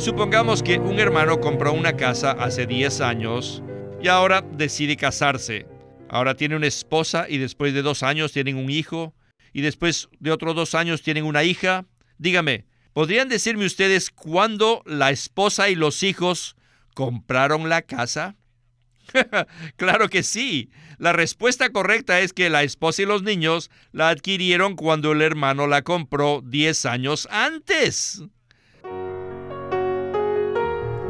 Supongamos que un hermano compró una casa hace 10 años y ahora decide casarse. Ahora tiene una esposa y después de dos años tienen un hijo y después de otros dos años tienen una hija. Dígame, ¿podrían decirme ustedes cuándo la esposa y los hijos compraron la casa? claro que sí. La respuesta correcta es que la esposa y los niños la adquirieron cuando el hermano la compró 10 años antes.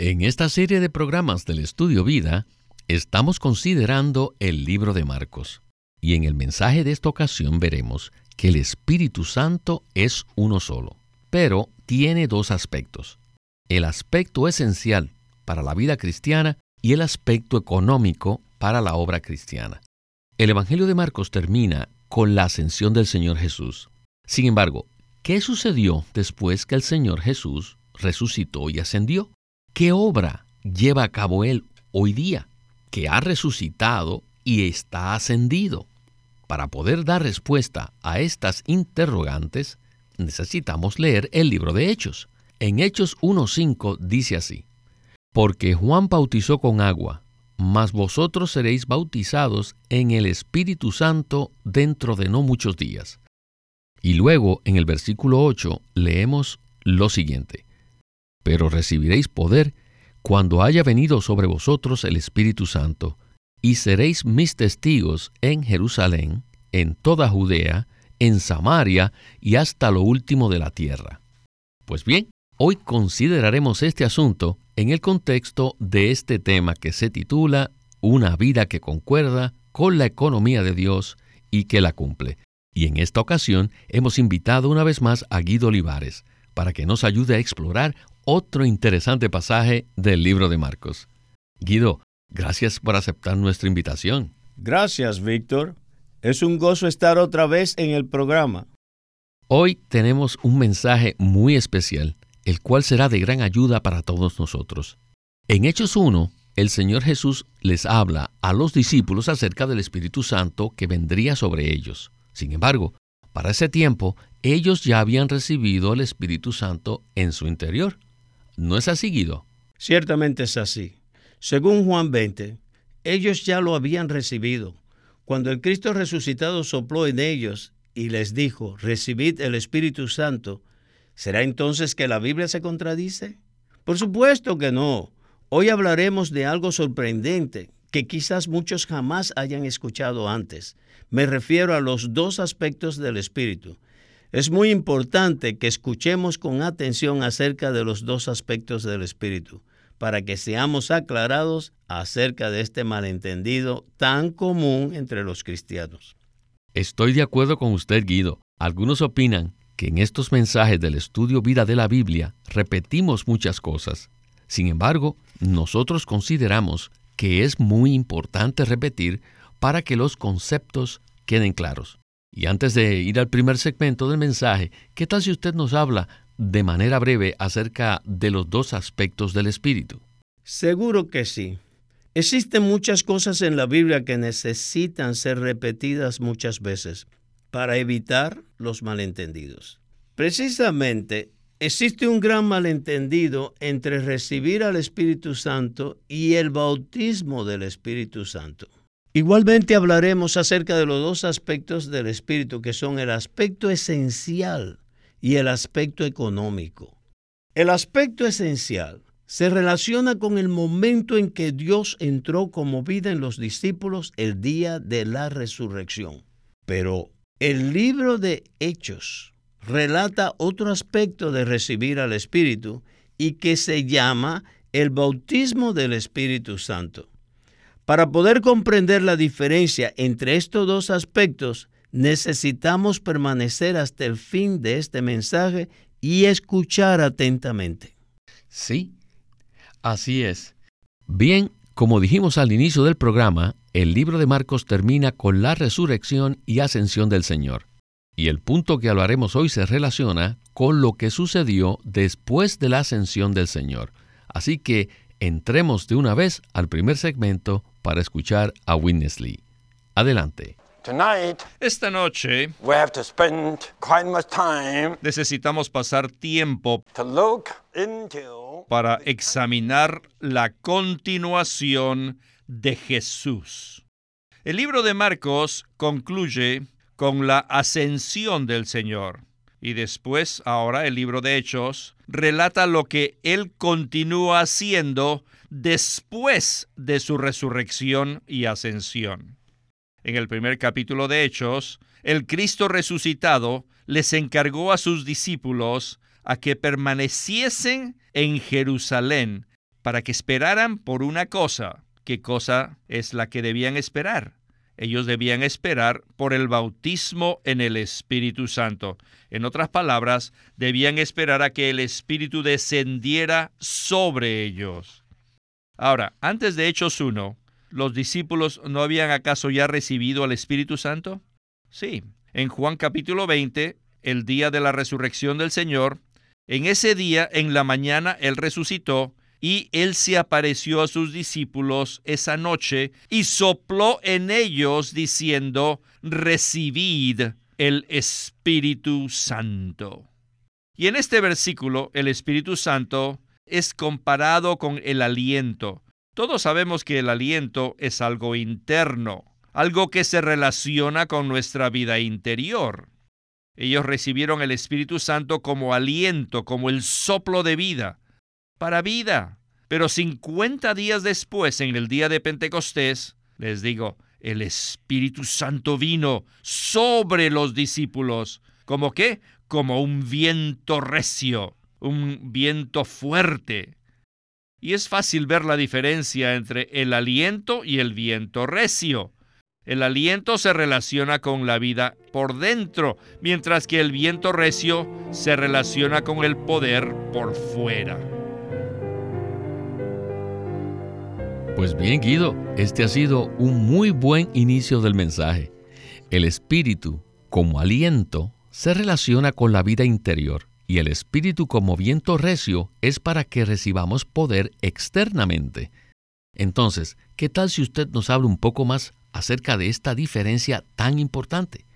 En esta serie de programas del Estudio Vida, estamos considerando el libro de Marcos. Y en el mensaje de esta ocasión veremos que el Espíritu Santo es uno solo, pero tiene dos aspectos. El aspecto esencial para la vida cristiana y el aspecto económico para la obra cristiana. El Evangelio de Marcos termina con la ascensión del Señor Jesús. Sin embargo, ¿qué sucedió después que el Señor Jesús resucitó y ascendió? ¿Qué obra lleva a cabo Él hoy día? Que ha resucitado y está ascendido. Para poder dar respuesta a estas interrogantes, necesitamos leer el libro de Hechos. En Hechos 1.5 dice así, porque Juan bautizó con agua, mas vosotros seréis bautizados en el Espíritu Santo dentro de no muchos días. Y luego en el versículo 8 leemos lo siguiente, pero recibiréis poder cuando haya venido sobre vosotros el Espíritu Santo, y seréis mis testigos en Jerusalén, en toda Judea, en Samaria y hasta lo último de la tierra. Pues bien, hoy consideraremos este asunto en el contexto de este tema que se titula Una vida que concuerda con la economía de Dios y que la cumple. Y en esta ocasión hemos invitado una vez más a Guido Olivares para que nos ayude a explorar otro interesante pasaje del libro de Marcos. Guido, gracias por aceptar nuestra invitación. Gracias, Víctor. Es un gozo estar otra vez en el programa. Hoy tenemos un mensaje muy especial el cual será de gran ayuda para todos nosotros. En Hechos 1, el Señor Jesús les habla a los discípulos acerca del Espíritu Santo que vendría sobre ellos. Sin embargo, para ese tiempo, ellos ya habían recibido el Espíritu Santo en su interior. ¿No es así? Ciertamente es así. Según Juan 20, ellos ya lo habían recibido. Cuando el Cristo resucitado sopló en ellos y les dijo, recibid el Espíritu Santo, ¿Será entonces que la Biblia se contradice? Por supuesto que no. Hoy hablaremos de algo sorprendente que quizás muchos jamás hayan escuchado antes. Me refiero a los dos aspectos del Espíritu. Es muy importante que escuchemos con atención acerca de los dos aspectos del Espíritu, para que seamos aclarados acerca de este malentendido tan común entre los cristianos. Estoy de acuerdo con usted, Guido. Algunos opinan que en estos mensajes del estudio vida de la Biblia repetimos muchas cosas. Sin embargo, nosotros consideramos que es muy importante repetir para que los conceptos queden claros. Y antes de ir al primer segmento del mensaje, ¿qué tal si usted nos habla de manera breve acerca de los dos aspectos del Espíritu? Seguro que sí. Existen muchas cosas en la Biblia que necesitan ser repetidas muchas veces para evitar los malentendidos. Precisamente existe un gran malentendido entre recibir al Espíritu Santo y el bautismo del Espíritu Santo. Igualmente hablaremos acerca de los dos aspectos del Espíritu, que son el aspecto esencial y el aspecto económico. El aspecto esencial se relaciona con el momento en que Dios entró como vida en los discípulos el día de la resurrección. Pero el libro de Hechos relata otro aspecto de recibir al Espíritu y que se llama el bautismo del Espíritu Santo. Para poder comprender la diferencia entre estos dos aspectos, necesitamos permanecer hasta el fin de este mensaje y escuchar atentamente. Sí, Así es. Bien, como dijimos al inicio del programa, el libro de Marcos termina con la resurrección y ascensión del Señor. Y el punto que hablaremos hoy se relaciona con lo que sucedió después de la ascensión del Señor. Así que entremos de una vez al primer segmento para escuchar a Witness Lee. Adelante. Esta noche necesitamos pasar tiempo para examinar la continuación de Jesús. El libro de Marcos concluye con la ascensión del Señor. Y después, ahora, el libro de Hechos relata lo que Él continúa haciendo después de su resurrección y ascensión. En el primer capítulo de Hechos, el Cristo resucitado les encargó a sus discípulos a que permaneciesen en Jerusalén para que esperaran por una cosa. ¿Qué cosa es la que debían esperar? Ellos debían esperar por el bautismo en el Espíritu Santo. En otras palabras, debían esperar a que el Espíritu descendiera sobre ellos. Ahora, antes de Hechos 1, ¿los discípulos no habían acaso ya recibido al Espíritu Santo? Sí, en Juan capítulo 20, el día de la resurrección del Señor, en ese día, en la mañana, Él resucitó y Él se apareció a sus discípulos esa noche y sopló en ellos diciendo, recibid el Espíritu Santo. Y en este versículo, el Espíritu Santo es comparado con el aliento. Todos sabemos que el aliento es algo interno, algo que se relaciona con nuestra vida interior. Ellos recibieron el Espíritu Santo como aliento, como el soplo de vida, para vida. Pero 50 días después, en el día de Pentecostés, les digo, el Espíritu Santo vino sobre los discípulos. ¿Como qué? Como un viento recio, un viento fuerte. Y es fácil ver la diferencia entre el aliento y el viento recio. El aliento se relaciona con la vida por dentro, mientras que el viento recio se relaciona con el poder por fuera. Pues bien, Guido, este ha sido un muy buen inicio del mensaje. El espíritu, como aliento, se relaciona con la vida interior y el espíritu como viento recio es para que recibamos poder externamente. Entonces, ¿qué tal si usted nos habla un poco más acerca de esta diferencia tan importante?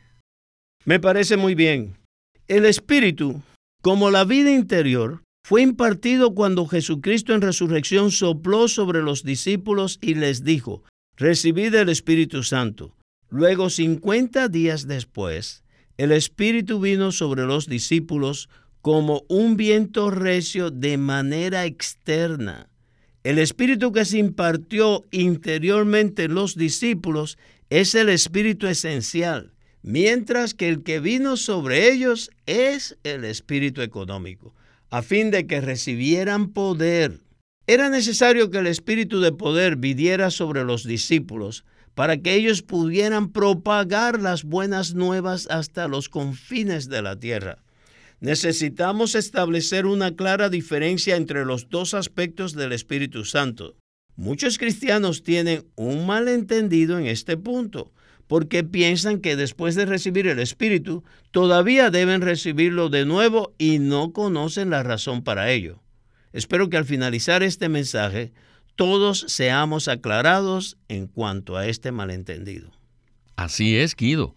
Me parece muy bien. El espíritu, como la vida interior, fue impartido cuando Jesucristo en resurrección sopló sobre los discípulos y les dijo, recibid el Espíritu Santo. Luego, cincuenta días después, el Espíritu vino sobre los discípulos como un viento recio de manera externa. El espíritu que se impartió interiormente en los discípulos es el espíritu esencial, mientras que el que vino sobre ellos es el espíritu económico, a fin de que recibieran poder. Era necesario que el espíritu de poder viniera sobre los discípulos para que ellos pudieran propagar las buenas nuevas hasta los confines de la tierra necesitamos establecer una clara diferencia entre los dos aspectos del Espíritu Santo. Muchos cristianos tienen un malentendido en este punto, porque piensan que después de recibir el Espíritu, todavía deben recibirlo de nuevo y no conocen la razón para ello. Espero que al finalizar este mensaje, todos seamos aclarados en cuanto a este malentendido. Así es, Guido.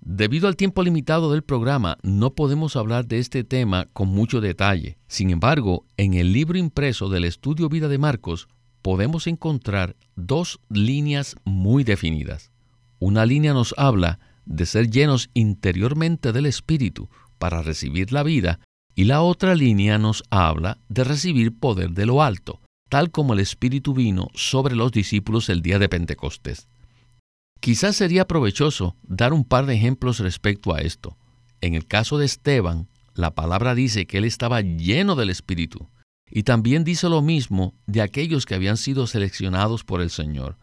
Debido al tiempo limitado del programa, no podemos hablar de este tema con mucho detalle. Sin embargo, en el libro impreso del estudio Vida de Marcos, podemos encontrar dos líneas muy definidas. Una línea nos habla de ser llenos interiormente del Espíritu para recibir la vida, y la otra línea nos habla de recibir poder de lo alto, tal como el Espíritu vino sobre los discípulos el día de Pentecostés. Quizás sería provechoso dar un par de ejemplos respecto a esto. En el caso de Esteban, la palabra dice que él estaba lleno del Espíritu, y también dice lo mismo de aquellos que habían sido seleccionados por el Señor.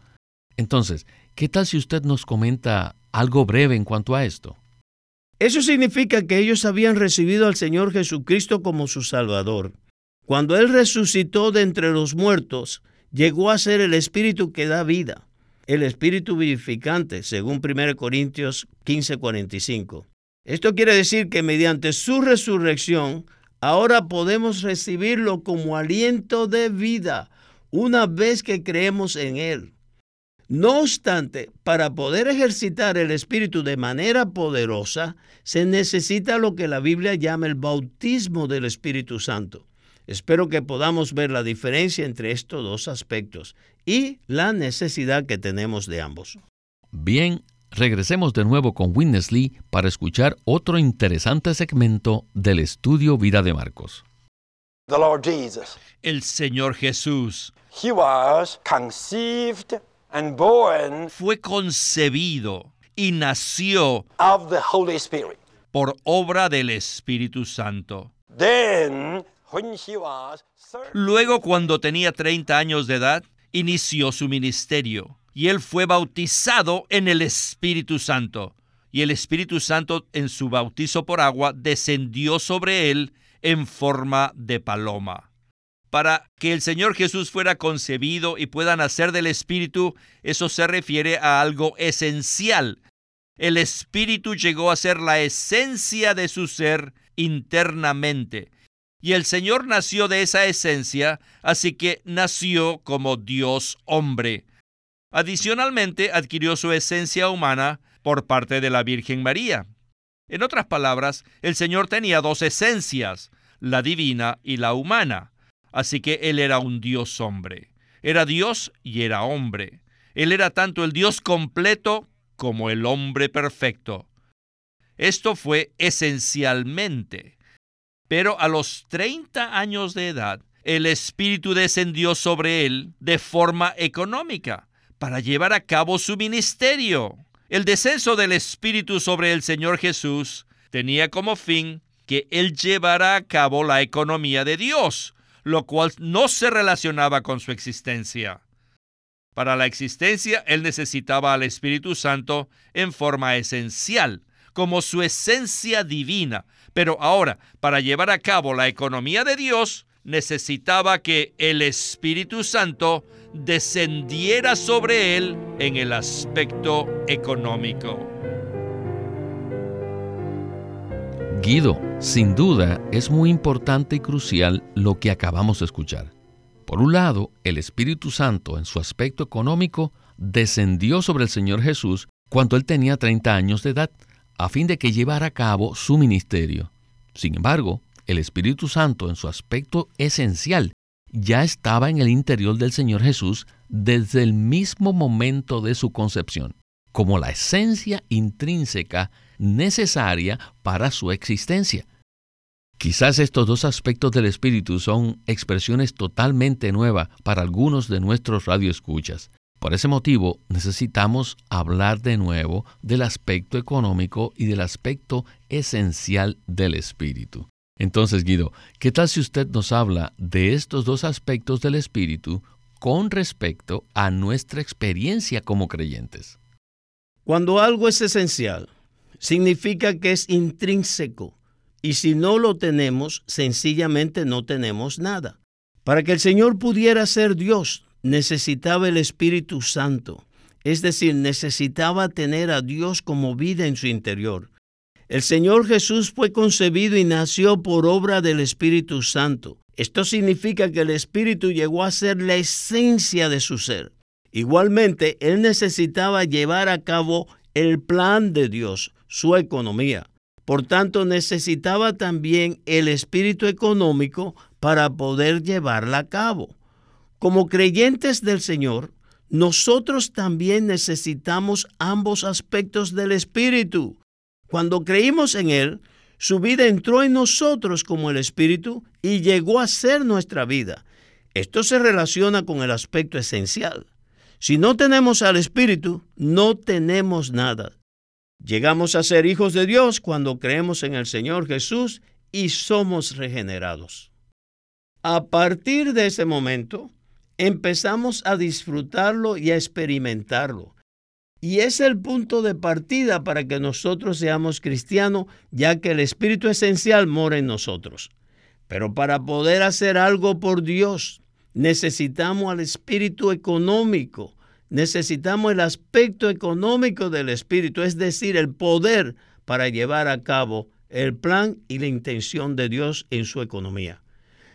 Entonces, ¿qué tal si usted nos comenta algo breve en cuanto a esto? Eso significa que ellos habían recibido al Señor Jesucristo como su Salvador. Cuando Él resucitó de entre los muertos, llegó a ser el Espíritu que da vida, el Espíritu vivificante, según 1 Corintios 15:45. Esto quiere decir que mediante su resurrección, ahora podemos recibirlo como aliento de vida una vez que creemos en Él. No obstante, para poder ejercitar el Espíritu de manera poderosa, se necesita lo que la Biblia llama el bautismo del Espíritu Santo. Espero que podamos ver la diferencia entre estos dos aspectos y la necesidad que tenemos de ambos. Bien, regresemos de nuevo con Witness Lee para escuchar otro interesante segmento del estudio Vida de Marcos. El Señor Jesús fue concebido y nació por obra del Espíritu Santo. Luego, cuando tenía 30 años de edad, inició su ministerio y él fue bautizado en el Espíritu Santo. Y el Espíritu Santo en su bautizo por agua descendió sobre él en forma de paloma. Para que el Señor Jesús fuera concebido y pueda nacer del Espíritu, eso se refiere a algo esencial. El Espíritu llegó a ser la esencia de su ser internamente. Y el Señor nació de esa esencia, así que nació como Dios hombre. Adicionalmente, adquirió su esencia humana por parte de la Virgen María. En otras palabras, el Señor tenía dos esencias, la divina y la humana. Así que Él era un Dios hombre. Era Dios y era hombre. Él era tanto el Dios completo como el hombre perfecto. Esto fue esencialmente pero a los 30 años de edad, el Espíritu descendió sobre él de forma económica para llevar a cabo su ministerio. El descenso del Espíritu sobre el Señor Jesús tenía como fin que él llevara a cabo la economía de Dios, lo cual no se relacionaba con su existencia. Para la existencia, él necesitaba al Espíritu Santo en forma esencial, como su esencia divina. Pero ahora, para llevar a cabo la economía de Dios, necesitaba que el Espíritu Santo descendiera sobre él en el aspecto económico. Guido, sin duda es muy importante y crucial lo que acabamos de escuchar. Por un lado, el Espíritu Santo en su aspecto económico descendió sobre el Señor Jesús cuando él tenía 30 años de edad a fin de que llevara a cabo su ministerio. Sin embargo, el Espíritu Santo en su aspecto esencial ya estaba en el interior del Señor Jesús desde el mismo momento de su concepción, como la esencia intrínseca necesaria para su existencia. Quizás estos dos aspectos del Espíritu son expresiones totalmente nuevas para algunos de nuestros radioescuchas, por ese motivo, necesitamos hablar de nuevo del aspecto económico y del aspecto esencial del espíritu. Entonces, Guido, ¿qué tal si usted nos habla de estos dos aspectos del espíritu con respecto a nuestra experiencia como creyentes? Cuando algo es esencial, significa que es intrínseco, y si no lo tenemos, sencillamente no tenemos nada. Para que el Señor pudiera ser Dios, necesitaba el Espíritu Santo, es decir, necesitaba tener a Dios como vida en su interior. El Señor Jesús fue concebido y nació por obra del Espíritu Santo. Esto significa que el Espíritu llegó a ser la esencia de su ser. Igualmente, Él necesitaba llevar a cabo el plan de Dios, su economía. Por tanto, necesitaba también el espíritu económico para poder llevarla a cabo. Como creyentes del Señor, nosotros también necesitamos ambos aspectos del Espíritu. Cuando creímos en Él, su vida entró en nosotros como el Espíritu y llegó a ser nuestra vida. Esto se relaciona con el aspecto esencial. Si no tenemos al Espíritu, no tenemos nada. Llegamos a ser hijos de Dios cuando creemos en el Señor Jesús y somos regenerados. A partir de ese momento, empezamos a disfrutarlo y a experimentarlo. Y es el punto de partida para que nosotros seamos cristianos, ya que el Espíritu esencial mora en nosotros. Pero para poder hacer algo por Dios, necesitamos al espíritu económico, necesitamos el aspecto económico del espíritu, es decir, el poder para llevar a cabo el plan y la intención de Dios en su economía.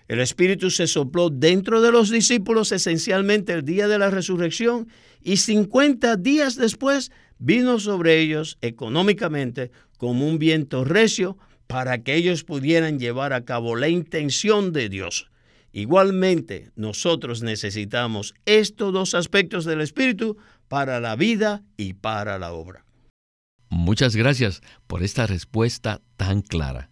El Espíritu se sopló dentro de los discípulos esencialmente el día de la resurrección y 50 días después vino sobre ellos económicamente como un viento recio para que ellos pudieran llevar a cabo la intención de Dios. Igualmente, nosotros necesitamos estos dos aspectos del Espíritu para la vida y para la obra. Muchas gracias por esta respuesta tan clara.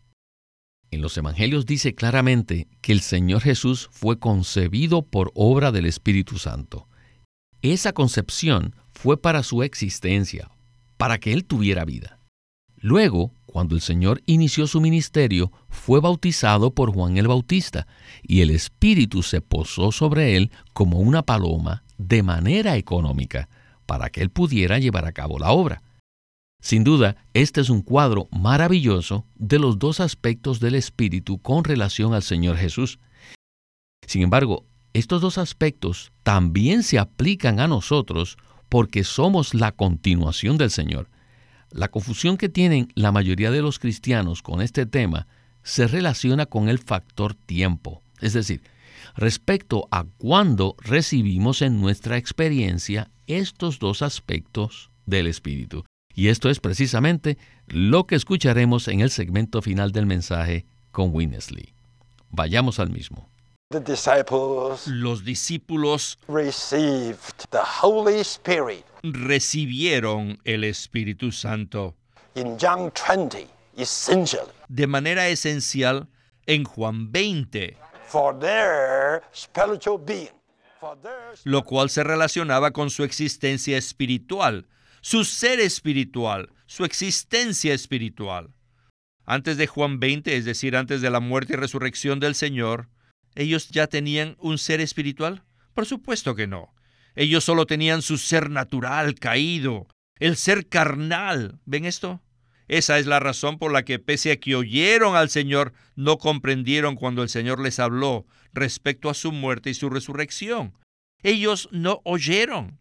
En los Evangelios dice claramente que el Señor Jesús fue concebido por obra del Espíritu Santo. Esa concepción fue para su existencia, para que Él tuviera vida. Luego, cuando el Señor inició su ministerio, fue bautizado por Juan el Bautista, y el Espíritu se posó sobre él como una paloma de manera económica, para que él pudiera llevar a cabo la obra. Sin duda, este es un cuadro maravilloso de los dos aspectos del Espíritu con relación al Señor Jesús. Sin embargo, estos dos aspectos también se aplican a nosotros porque somos la continuación del Señor. La confusión que tienen la mayoría de los cristianos con este tema se relaciona con el factor tiempo, es decir, respecto a cuándo recibimos en nuestra experiencia estos dos aspectos del Espíritu. Y esto es precisamente lo que escucharemos en el segmento final del mensaje con Winnesley. Vayamos al mismo. Los discípulos recibieron el Espíritu Santo. De manera esencial en Juan 20. Lo cual se relacionaba con su existencia espiritual su ser espiritual, su existencia espiritual. Antes de Juan 20, es decir, antes de la muerte y resurrección del Señor, ¿ellos ya tenían un ser espiritual? Por supuesto que no. Ellos solo tenían su ser natural caído, el ser carnal. ¿Ven esto? Esa es la razón por la que pese a que oyeron al Señor, no comprendieron cuando el Señor les habló respecto a su muerte y su resurrección. Ellos no oyeron.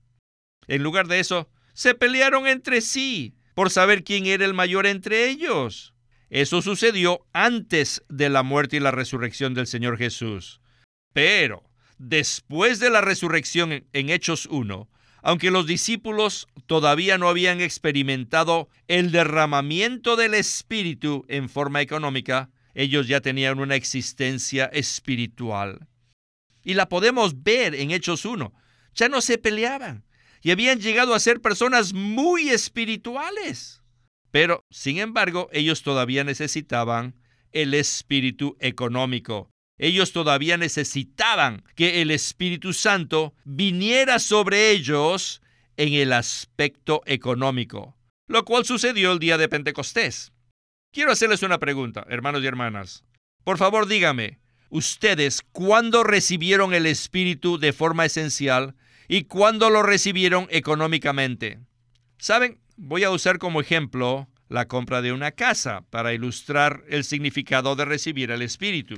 En lugar de eso, se pelearon entre sí por saber quién era el mayor entre ellos. Eso sucedió antes de la muerte y la resurrección del Señor Jesús. Pero, después de la resurrección en Hechos 1, aunque los discípulos todavía no habían experimentado el derramamiento del Espíritu en forma económica, ellos ya tenían una existencia espiritual. Y la podemos ver en Hechos 1. Ya no se peleaban, y habían llegado a ser personas muy espirituales. Pero, sin embargo, ellos todavía necesitaban el espíritu económico. Ellos todavía necesitaban que el Espíritu Santo viniera sobre ellos en el aspecto económico, lo cual sucedió el día de Pentecostés. Quiero hacerles una pregunta, hermanos y hermanas. Por favor, dígame, ¿ustedes cuándo recibieron el Espíritu de forma esencial y cuándo lo recibieron económicamente. Saben, voy a usar como ejemplo la compra de una casa para ilustrar el significado de recibir el Espíritu.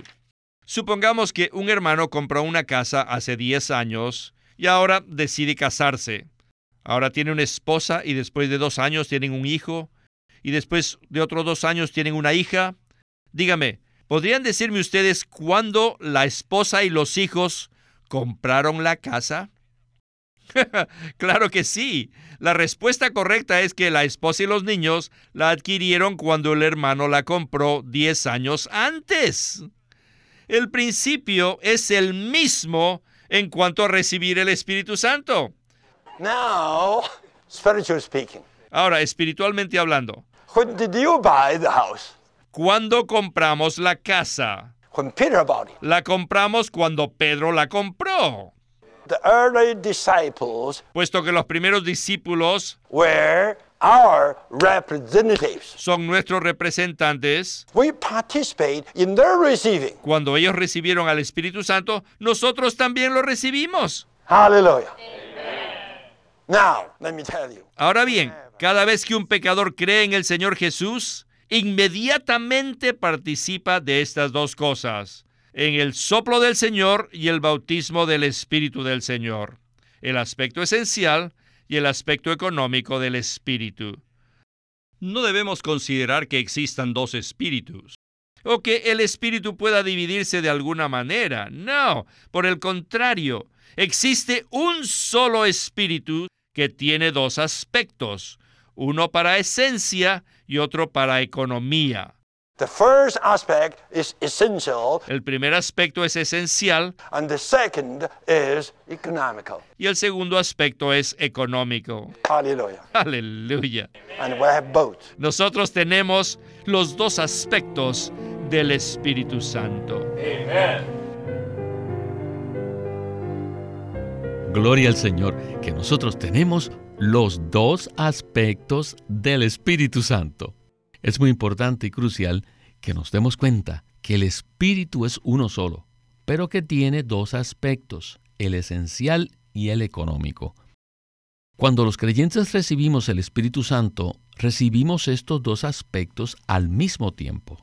Supongamos que un hermano compró una casa hace 10 años y ahora decide casarse. Ahora tiene una esposa y después de dos años tienen un hijo y después de otros dos años tienen una hija. Dígame, ¿podrían decirme ustedes cuándo la esposa y los hijos compraron la casa? claro que sí. La respuesta correcta es que la esposa y los niños la adquirieron cuando el hermano la compró 10 años antes. El principio es el mismo en cuanto a recibir el Espíritu Santo. Now, speaking. Ahora, espiritualmente hablando. When did you buy the house? ¿Cuándo compramos la casa? When Peter bought it. La compramos cuando Pedro la compró the early disciples puesto que los primeros discípulos were our representatives. son nuestros representantes. We participate in their receiving. Cuando ellos recibieron al Espíritu Santo, nosotros también lo recibimos. Hallelujah. Now, let me tell you. Ahora bien, cada vez que un pecador cree en el Señor Jesús, inmediatamente participa de estas dos cosas. en el soplo del Señor y el bautismo del Espíritu del Señor, el aspecto esencial y el aspecto económico del Espíritu. No debemos considerar que existan dos espíritus o que el espíritu pueda dividirse de alguna manera. No, por el contrario, existe un solo espíritu que tiene dos aspectos, uno para esencia y otro para economía. The first aspect is essential, El primer aspecto es esencial and the second is economical. y el segundo aspecto es económico. Aleluya. And we have both. Nosotros tenemos los dos aspectos del Espíritu Santo. Gloria al Señor, que nosotros tenemos los dos aspectos del Espíritu Santo. Es muy importante y crucial que nos demos cuenta que el Espíritu es uno solo, pero que tiene dos aspectos, el esencial y el económico. Cuando los creyentes recibimos el Espíritu Santo, recibimos estos dos aspectos al mismo tiempo.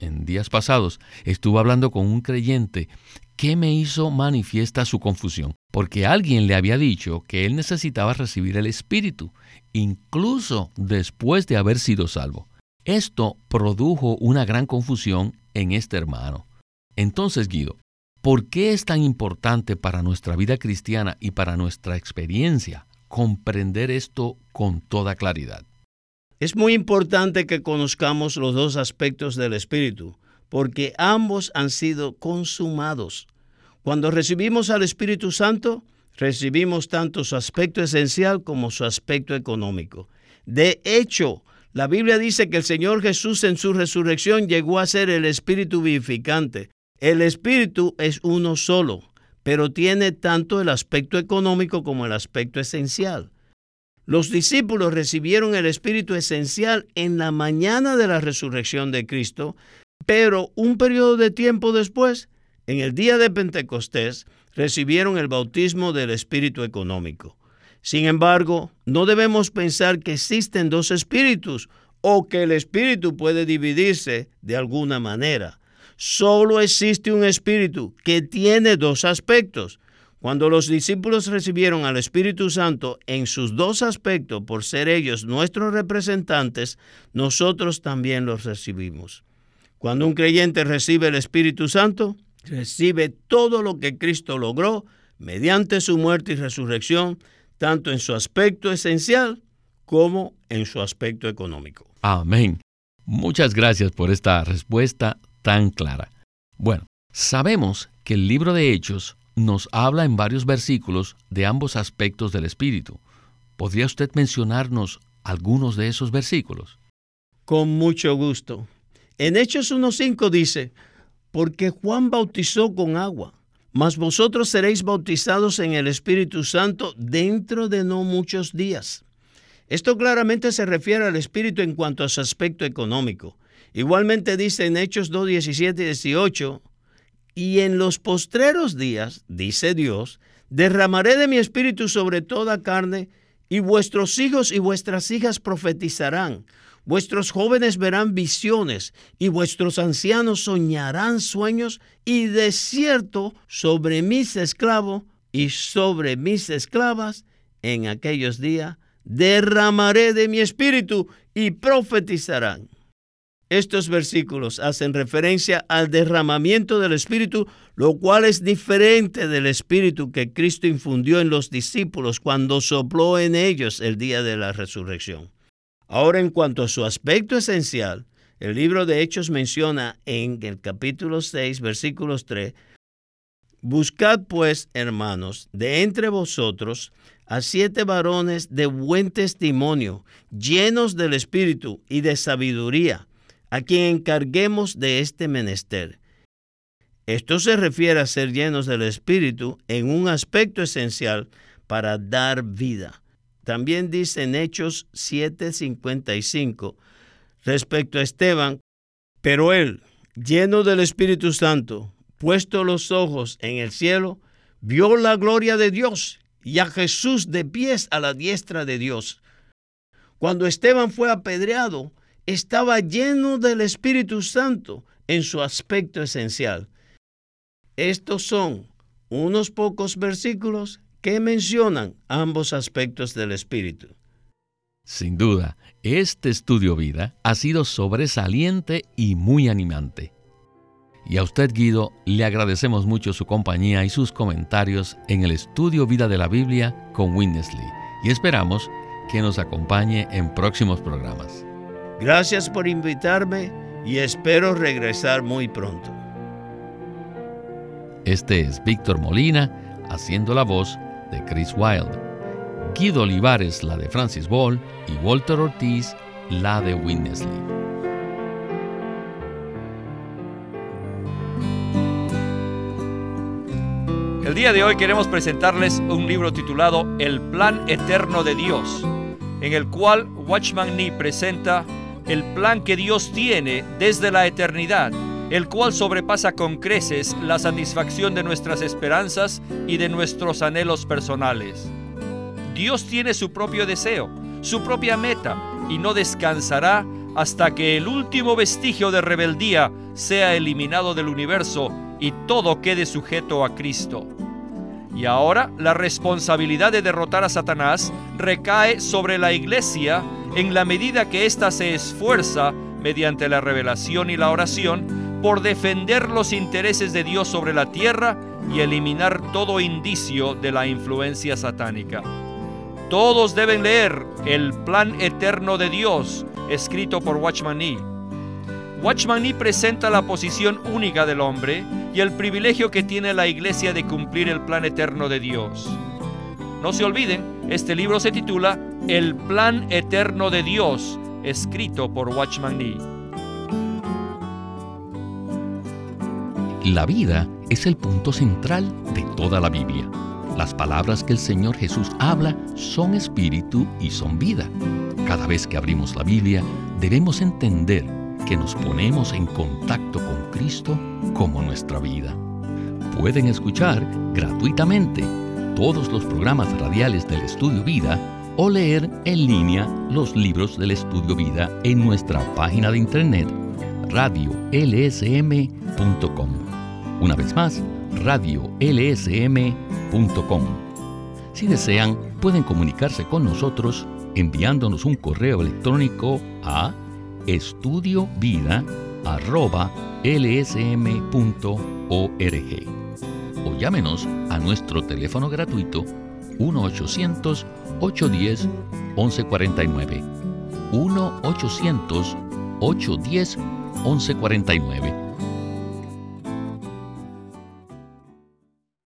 En días pasados estuve hablando con un creyente que me hizo manifiesta su confusión, porque alguien le había dicho que él necesitaba recibir el Espíritu, incluso después de haber sido salvo. Esto produjo una gran confusión en este hermano. Entonces, Guido, ¿por qué es tan importante para nuestra vida cristiana y para nuestra experiencia comprender esto con toda claridad? Es muy importante que conozcamos los dos aspectos del Espíritu, porque ambos han sido consumados. Cuando recibimos al Espíritu Santo, recibimos tanto su aspecto esencial como su aspecto económico. De hecho, la Biblia dice que el Señor Jesús en su resurrección llegó a ser el Espíritu vivificante. El Espíritu es uno solo, pero tiene tanto el aspecto económico como el aspecto esencial. Los discípulos recibieron el Espíritu esencial en la mañana de la resurrección de Cristo, pero un periodo de tiempo después, en el día de Pentecostés, recibieron el bautismo del Espíritu económico. Sin embargo, no debemos pensar que existen dos espíritus o que el espíritu puede dividirse de alguna manera. Solo existe un espíritu que tiene dos aspectos. Cuando los discípulos recibieron al Espíritu Santo en sus dos aspectos por ser ellos nuestros representantes, nosotros también los recibimos. Cuando un creyente recibe el Espíritu Santo, recibe todo lo que Cristo logró mediante su muerte y resurrección, tanto en su aspecto esencial como en su aspecto económico. Amén. Muchas gracias por esta respuesta tan clara. Bueno, sabemos que el libro de Hechos nos habla en varios versículos de ambos aspectos del Espíritu. ¿Podría usted mencionarnos algunos de esos versículos? Con mucho gusto. En Hechos 1.5 dice, porque Juan bautizó con agua, mas vosotros seréis bautizados en el Espíritu Santo dentro de no muchos días. Esto claramente se refiere al Espíritu en cuanto a su aspecto económico. Igualmente dice en Hechos 2, 17 y 18, y en los postreros días, dice Dios, derramaré de mi espíritu sobre toda carne, y vuestros hijos y vuestras hijas profetizarán, vuestros jóvenes verán visiones, y vuestros ancianos soñarán sueños, y de cierto sobre mis esclavos y sobre mis esclavas, en aquellos días, derramaré de mi espíritu, y profetizarán. Estos versículos hacen referencia al derramamiento del Espíritu, lo cual es diferente del Espíritu que Cristo infundió en los discípulos cuando sopló en ellos el día de la resurrección. Ahora, en cuanto a su aspecto esencial, el libro de Hechos menciona en el capítulo 6, versículos 3, Buscad pues, hermanos, de entre vosotros a siete varones de buen testimonio, llenos del Espíritu y de sabiduría, a quien encarguemos de este menester. Esto se refiere a ser llenos del Espíritu en un aspecto esencial para dar vida. También dice en Hechos 7:55 respecto a Esteban, pero él, lleno del Espíritu Santo, puesto los ojos en el cielo, vio la gloria de Dios y a Jesús de pies a la diestra de Dios. Cuando Esteban fue apedreado, estaba lleno del Espíritu Santo en su aspecto esencial. Estos son unos pocos versículos que mencionan ambos aspectos del Espíritu. Sin duda, este estudio vida ha sido sobresaliente y muy animante. Y a usted, Guido, le agradecemos mucho su compañía y sus comentarios en el estudio vida de la Biblia con Winnesley. Y esperamos que nos acompañe en próximos programas. Gracias por invitarme y espero regresar muy pronto. Este es Víctor Molina haciendo la voz de Chris Wilde, Guido Olivares la de Francis Ball y Walter Ortiz la de Winnesley. El día de hoy queremos presentarles un libro titulado El Plan Eterno de Dios, en el cual Watchman Nee presenta el plan que Dios tiene desde la eternidad, el cual sobrepasa con creces la satisfacción de nuestras esperanzas y de nuestros anhelos personales. Dios tiene su propio deseo, su propia meta, y no descansará hasta que el último vestigio de rebeldía sea eliminado del universo y todo quede sujeto a Cristo. Y ahora la responsabilidad de derrotar a Satanás recae sobre la iglesia en la medida que ésta se esfuerza mediante la revelación y la oración por defender los intereses de Dios sobre la tierra y eliminar todo indicio de la influencia satánica. Todos deben leer El Plan Eterno de Dios, escrito por Watchman Nee. Watchman Nee presenta la posición única del hombre y el privilegio que tiene la iglesia de cumplir el plan eterno de Dios. No se olviden, este libro se titula El plan eterno de Dios, escrito por Watchman Nee. La vida es el punto central de toda la Biblia. Las palabras que el Señor Jesús habla son espíritu y son vida. Cada vez que abrimos la Biblia, debemos entender que nos ponemos en contacto con Cristo como nuestra vida. Pueden escuchar gratuitamente todos los programas radiales del Estudio Vida o leer en línea los libros del Estudio Vida en nuestra página de internet radiolsm.com. Una vez más, radiolsm.com. Si desean, pueden comunicarse con nosotros enviándonos un correo electrónico a estudiovida.lsm.org o llámenos a nuestro teléfono gratuito 1-800-810-1149. 1-800-810-1149